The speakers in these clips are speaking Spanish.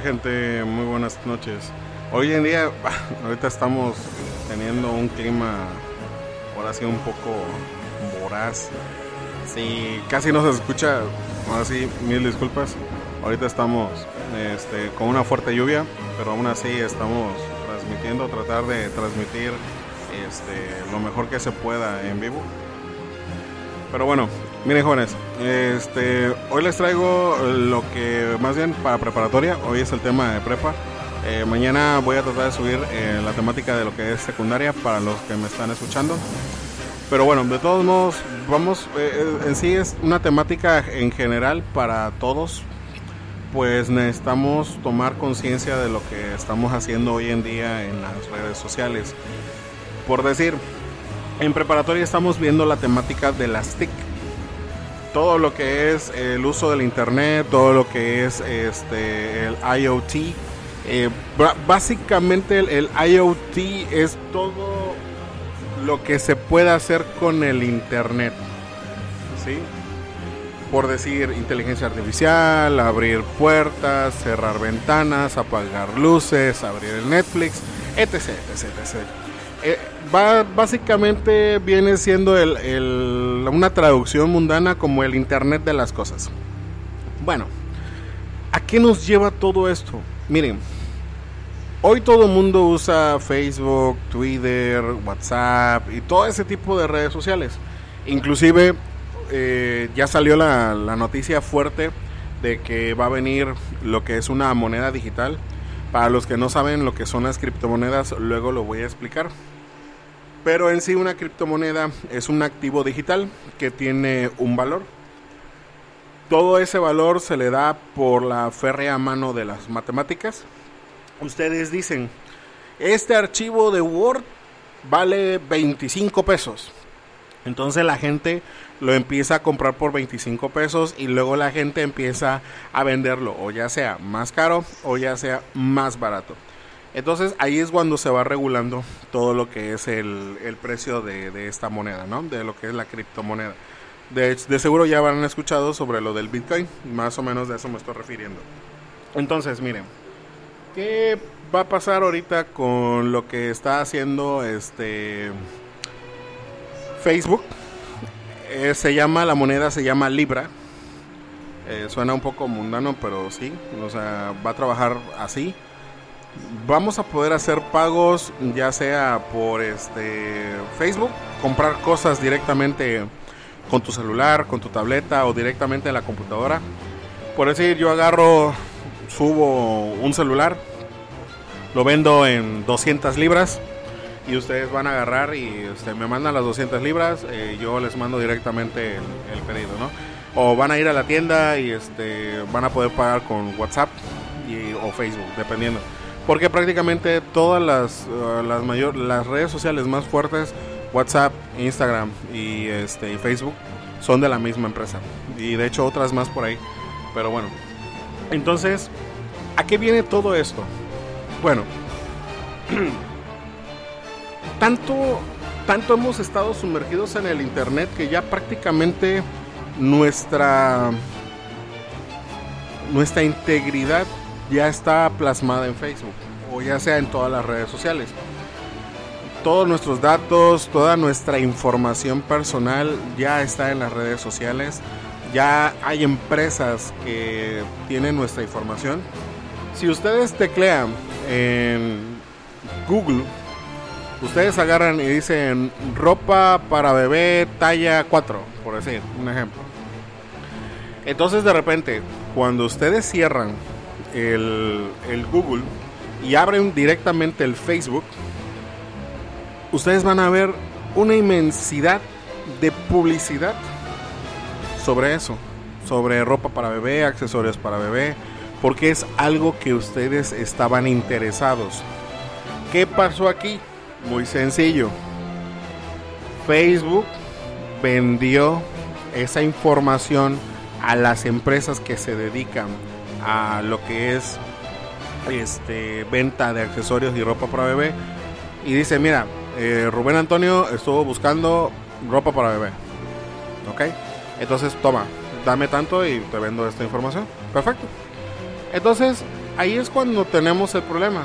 gente? Muy buenas noches. Hoy en día, ahorita estamos teniendo un clima, ahora sí, un poco voraz. Sí, casi no se escucha, ahora sí, mil disculpas. Ahorita estamos este, con una fuerte lluvia, pero aún así estamos transmitiendo, tratar de transmitir este, lo mejor que se pueda en vivo. Pero bueno, miren jóvenes, este, hoy les traigo lo que más bien para preparatoria, hoy es el tema de prepa. Eh, mañana voy a tratar de subir eh, la temática de lo que es secundaria para los que me están escuchando. Pero bueno, de todos modos, vamos, eh, en sí es una temática en general para todos, pues necesitamos tomar conciencia de lo que estamos haciendo hoy en día en las redes sociales. Por decir, en preparatoria estamos viendo la temática de las TIC. Todo lo que es el uso del internet, todo lo que es este el IoT. Eh, básicamente el, el IoT es todo lo que se puede hacer con el internet. ¿Sí? Por decir inteligencia artificial, abrir puertas, cerrar ventanas, apagar luces, abrir el Netflix, etc. etc, etc. Eh, va, básicamente viene siendo el, una traducción mundana como el Internet de las cosas. Bueno, ¿a qué nos lleva todo esto? Miren, hoy todo el mundo usa Facebook, Twitter, WhatsApp y todo ese tipo de redes sociales. Inclusive eh, ya salió la, la noticia fuerte de que va a venir lo que es una moneda digital. Para los que no saben lo que son las criptomonedas, luego lo voy a explicar. Pero en sí una criptomoneda es un activo digital que tiene un valor. Todo ese valor se le da por la férrea mano de las matemáticas. Ustedes dicen, este archivo de Word vale 25 pesos. Entonces la gente lo empieza a comprar por 25 pesos y luego la gente empieza a venderlo o ya sea más caro o ya sea más barato. Entonces ahí es cuando se va regulando todo lo que es el, precio de, esta moneda, ¿no? De lo que es la criptomoneda. De, de seguro ya habrán escuchado sobre lo del Bitcoin, más o menos de eso me estoy refiriendo. Entonces, miren, ¿qué va a pasar ahorita con lo que está haciendo este Facebook? Eh, se llama, la moneda se llama Libra. Eh, suena un poco mundano, pero sí, o sea, va a trabajar así vamos a poder hacer pagos ya sea por este Facebook, comprar cosas directamente con tu celular, con tu tableta o directamente en la computadora. Por decir, yo agarro, subo un celular, lo vendo en 200 libras y ustedes van a agarrar y este, me mandan las 200 libras, eh, yo les mando directamente el, pedido, ¿no? O van a ir a la tienda y este, van a poder pagar con WhatsApp o Facebook, dependiendo porque prácticamente todas las, uh, las, mayor, las redes sociales más fuertes, WhatsApp, Instagram y, este, y Facebook, son de la misma empresa. Y de hecho otras más por ahí. Pero bueno. Entonces, ¿a qué viene todo esto? Bueno, tanto, tanto hemos estado sumergidos en el Internet que ya prácticamente nuestra, nuestra integridad ya está plasmada en Facebook o ya sea en todas las redes sociales. Todos nuestros datos, toda nuestra información personal ya está en las redes sociales. Ya hay empresas que tienen nuestra información. Si ustedes teclean en Google, ustedes agarran y dicen ropa para bebé talla 4, por decir un ejemplo. Entonces de repente, cuando ustedes cierran el, Google y abren directamente el Facebook, ustedes van a ver una inmensidad de publicidad sobre eso, sobre ropa para bebé, accesorios para bebé, porque es algo que ustedes estaban interesados. ¿Qué pasó aquí? Muy sencillo. Facebook vendió esa información a las empresas que se dedican a lo que es este venta de accesorios y ropa para bebé. Y dice mira eh, Rubén Antonio estuvo buscando ropa para bebé ok. Entonces toma dame tanto y te vendo esta información. Perfecto. Entonces ahí es cuando tenemos el problema.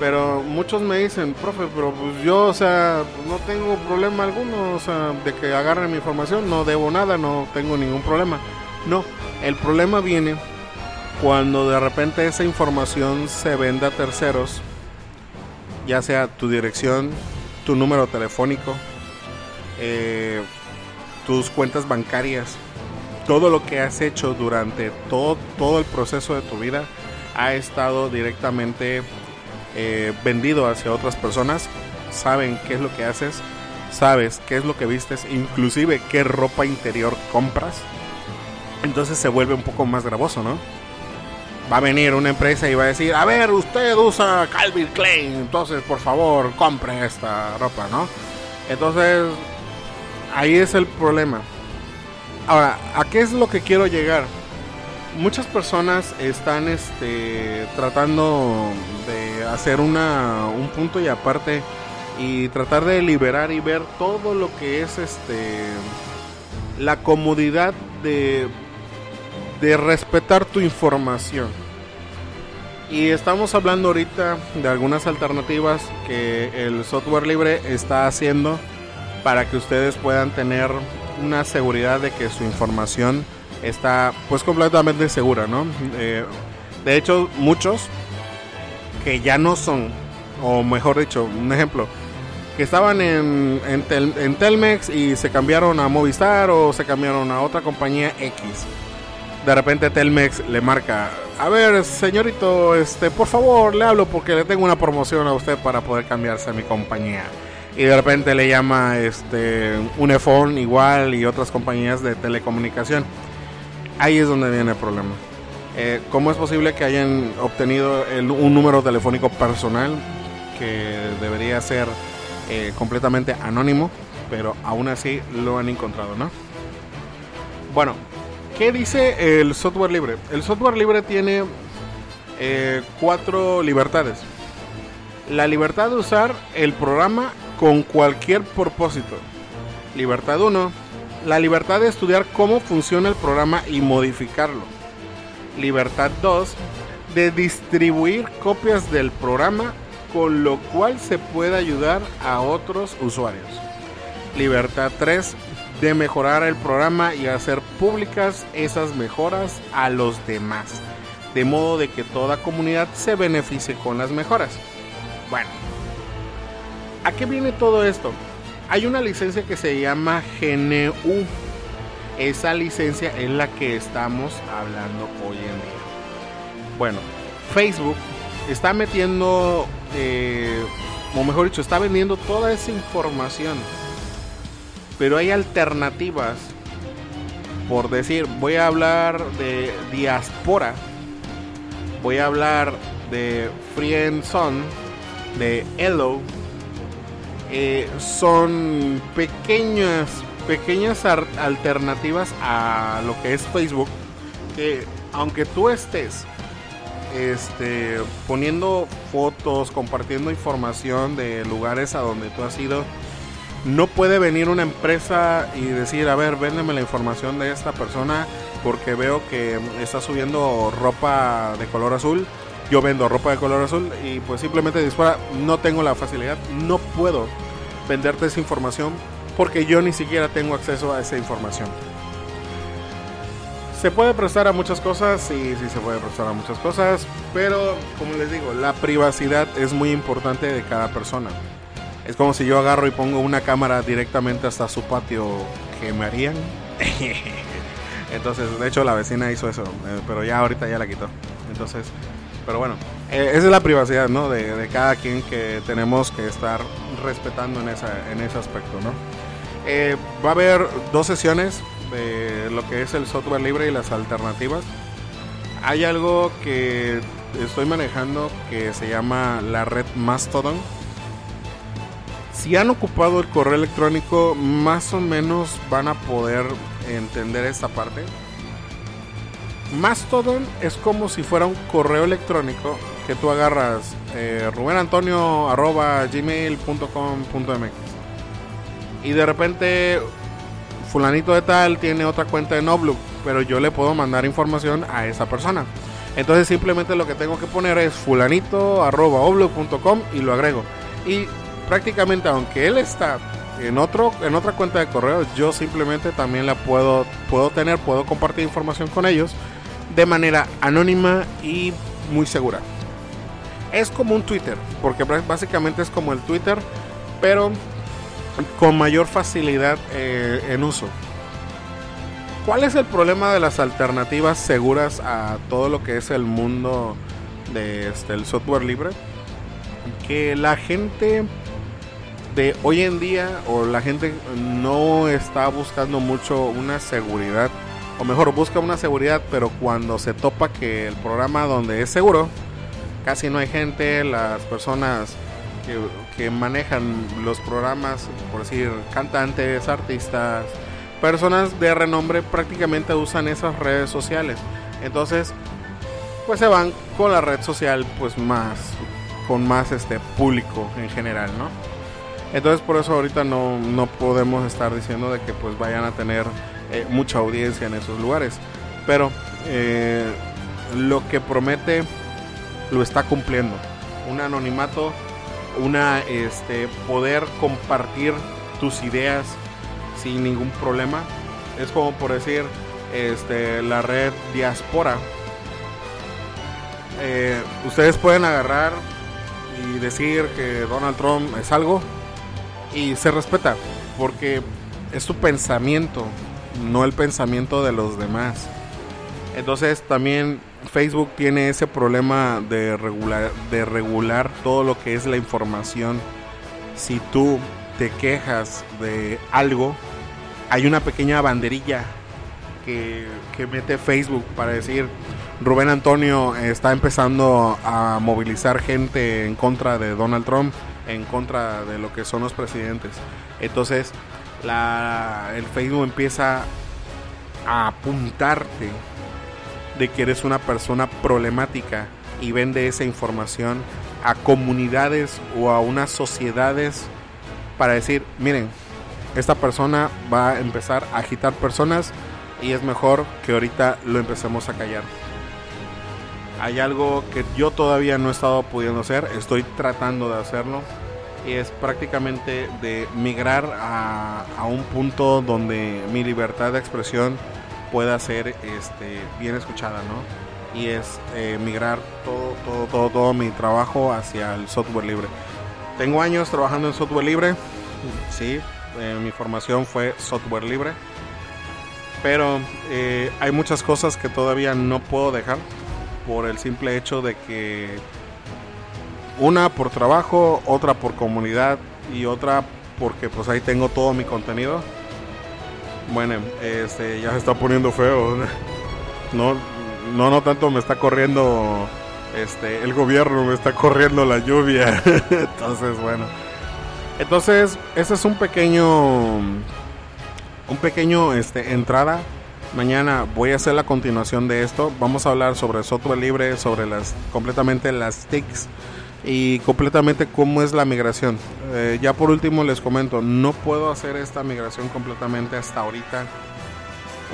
Pero muchos me dicen, profe, pero pues yo, o sea, no tengo problema alguno, o sea, de que agarren mi información, no debo nada, no tengo ningún problema. No, el problema viene cuando de repente esa información se vende a terceros, ya sea tu dirección, tu número telefónico, eh, tus cuentas bancarias, todo lo que has hecho durante todo, todo el proceso de tu vida ha estado directamente eh, vendido hacia otras personas. Saben qué es lo que haces, sabes qué es lo que vistes, inclusive qué ropa interior compras. Entonces se vuelve un poco más gravoso, ¿no? Va a venir una empresa y va a decir, a ver, usted usa Calvin Klein, entonces por favor compre esta ropa, ¿no? Entonces, ahí es el problema. Ahora, ¿a qué es lo que quiero llegar? Muchas personas están este, tratando de hacer una, un punto y aparte y tratar de liberar y ver todo lo que es este la comodidad de, de respetar tu información. Y estamos hablando ahorita de algunas alternativas que el software libre está haciendo para que ustedes puedan tener una seguridad de que su información está pues completamente segura, ¿no? Eh, de hecho, muchos que ya no son, o mejor dicho, un ejemplo, que estaban en, Telmex y se cambiaron a Movistar o se cambiaron a otra compañía X. De repente Telmex le marca, a ver, señorito, este, por favor, le hablo porque le tengo una promoción a usted para poder cambiarse a mi compañía y de repente le llama este Unifón igual y otras compañías de telecomunicación. Ahí es donde viene el problema. Eh, ¿Cómo es posible que hayan obtenido un número telefónico personal que debería ser eh, completamente anónimo, pero aún así lo han encontrado, ¿no? Bueno, ¿qué dice el software libre? El software libre tiene eh, cuatro libertades. La libertad de usar el programa con cualquier propósito. Libertad 1. La libertad de estudiar cómo funciona el programa y modificarlo. Libertad 2. De distribuir copias del programa con lo cual se puede ayudar a otros usuarios. Libertad 3. De mejorar el programa y hacer públicas esas mejoras a los demás. De modo de que toda comunidad se beneficie con las mejoras. Bueno, ¿A qué viene todo esto? Hay una licencia que se llama GNU. Esa licencia es la que estamos hablando hoy en día. Bueno, Facebook está metiendo, eh, o mejor dicho, está vendiendo toda esa información. Pero hay alternativas. Por decir, voy a hablar de diaspora. Voy a hablar de Friendson, de Hello eh, son pequeñas, pequeñas alternativas a lo que es Facebook. Que aunque tú estés este, poniendo fotos, compartiendo información de lugares a donde tú has ido, no puede venir una empresa y decir, a ver, véndeme la información de esta persona porque veo que está subiendo ropa de color azul yo vendo ropa de color azul y pues simplemente dispara, no tengo la facilidad, no puedo venderte esa información porque yo ni siquiera tengo acceso a esa información. Se puede prestar a muchas cosas, sí, sí se puede prestar a muchas cosas, pero como les digo, la privacidad es muy importante de cada persona. Es como si yo agarro y pongo una cámara directamente hasta su patio, que me harían? Entonces, de hecho la vecina hizo eso, eh, pero ya ahorita ya la quitó. Entonces, pero bueno, eh, esa es la privacidad, ¿no? De, cada quien que tenemos que estar respetando en, esa, en ese aspecto, ¿no? Eh, va a haber dos sesiones de lo que es el software libre y las alternativas. Hay algo que estoy manejando que se llama la red Mastodon. Si han ocupado el correo electrónico, más o menos van a poder entender esta parte. Mastodon es como si fuera un correo electrónico que tú agarras eh, rubenantonio.gmail.com.mx y de repente fulanito de tal tiene otra cuenta en Outlook, pero yo le puedo mandar información a esa persona. Entonces simplemente lo que tengo que poner es fulanito y lo agrego. Y prácticamente aunque él está en otro en otra cuenta de correo, yo simplemente también la puedo puedo tener, puedo compartir información con ellos de manera anónima y muy segura. Es como un Twitter, porque básicamente es como el Twitter, pero con mayor facilidad eh, en uso. ¿Cuál es el problema de las alternativas seguras a todo lo que es el mundo del este, software libre? Que la gente de hoy en día o la gente no está buscando mucho una seguridad o mejor busca una seguridad pero cuando se topa que el programa donde es seguro casi no hay gente las personas que, que manejan los programas por decir cantantes artistas personas de renombre prácticamente usan esas redes sociales. Entonces pues se van con la red social pues más con más este público en general no entonces por eso ahorita no, no podemos estar diciendo de que pues vayan a tener eh, mucha audiencia en esos lugares. Pero eh, lo que promete lo está cumpliendo. Un anonimato, una este poder compartir tus ideas sin ningún problema. Es como por decir este la red diáspora. Eh, ustedes pueden agarrar y decir que Donald Trump es algo y se respeta porque es su pensamiento, no el pensamiento de los demás. Entonces también Facebook tiene ese problema de regular, de regular todo lo que es la información. Si tú te quejas de algo, hay una pequeña banderilla que, que mete Facebook para decir Rubén Antonio está empezando a movilizar gente en contra de Donald Trump en contra de lo que son los presidentes. Entonces, el Facebook empieza a apuntarte de que eres una persona problemática y vende esa información a comunidades o a unas sociedades para decir, miren, esta persona va a empezar a agitar personas y es mejor que ahorita lo empecemos a callar. Hay algo que yo todavía no he estado pudiendo hacer, estoy tratando de hacerlo es prácticamente de migrar a, un punto donde mi libertad de expresión pueda ser este, bien escuchada, ¿no? Y es eh, migrar todo, todo, todo, todo mi trabajo hacia el software libre. Tengo años trabajando en software libre, sí, eh, mi formación fue software libre, pero eh, hay muchas cosas que todavía no puedo dejar por el simple hecho de que una por trabajo, otra por comunidad y otra porque pues ahí tengo todo mi contenido. Bueno, este ya se está poniendo feo. No no no tanto me está corriendo este el gobierno, me está corriendo la lluvia. Entonces, bueno. Entonces, ese es un pequeño un pequeño este entrada Mañana voy a hacer la continuación de esto. Vamos a hablar sobre software libre, sobre las completamente las TICs y completamente cómo es la migración. Eh, ya por último les comento, no puedo hacer esta migración completamente hasta ahorita.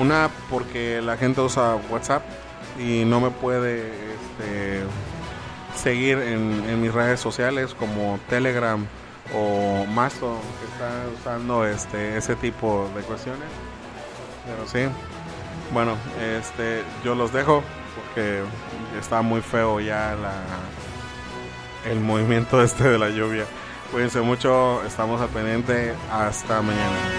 Una porque la gente usa WhatsApp y no me puede este, seguir en, mis redes sociales como Telegram o Mastodon que está usando este, ese tipo de cuestiones. Pero sí, bueno, este, yo los dejo porque está muy feo ya la, el movimiento este de la lluvia. Cuídense mucho, estamos al pendiente. Hasta mañana.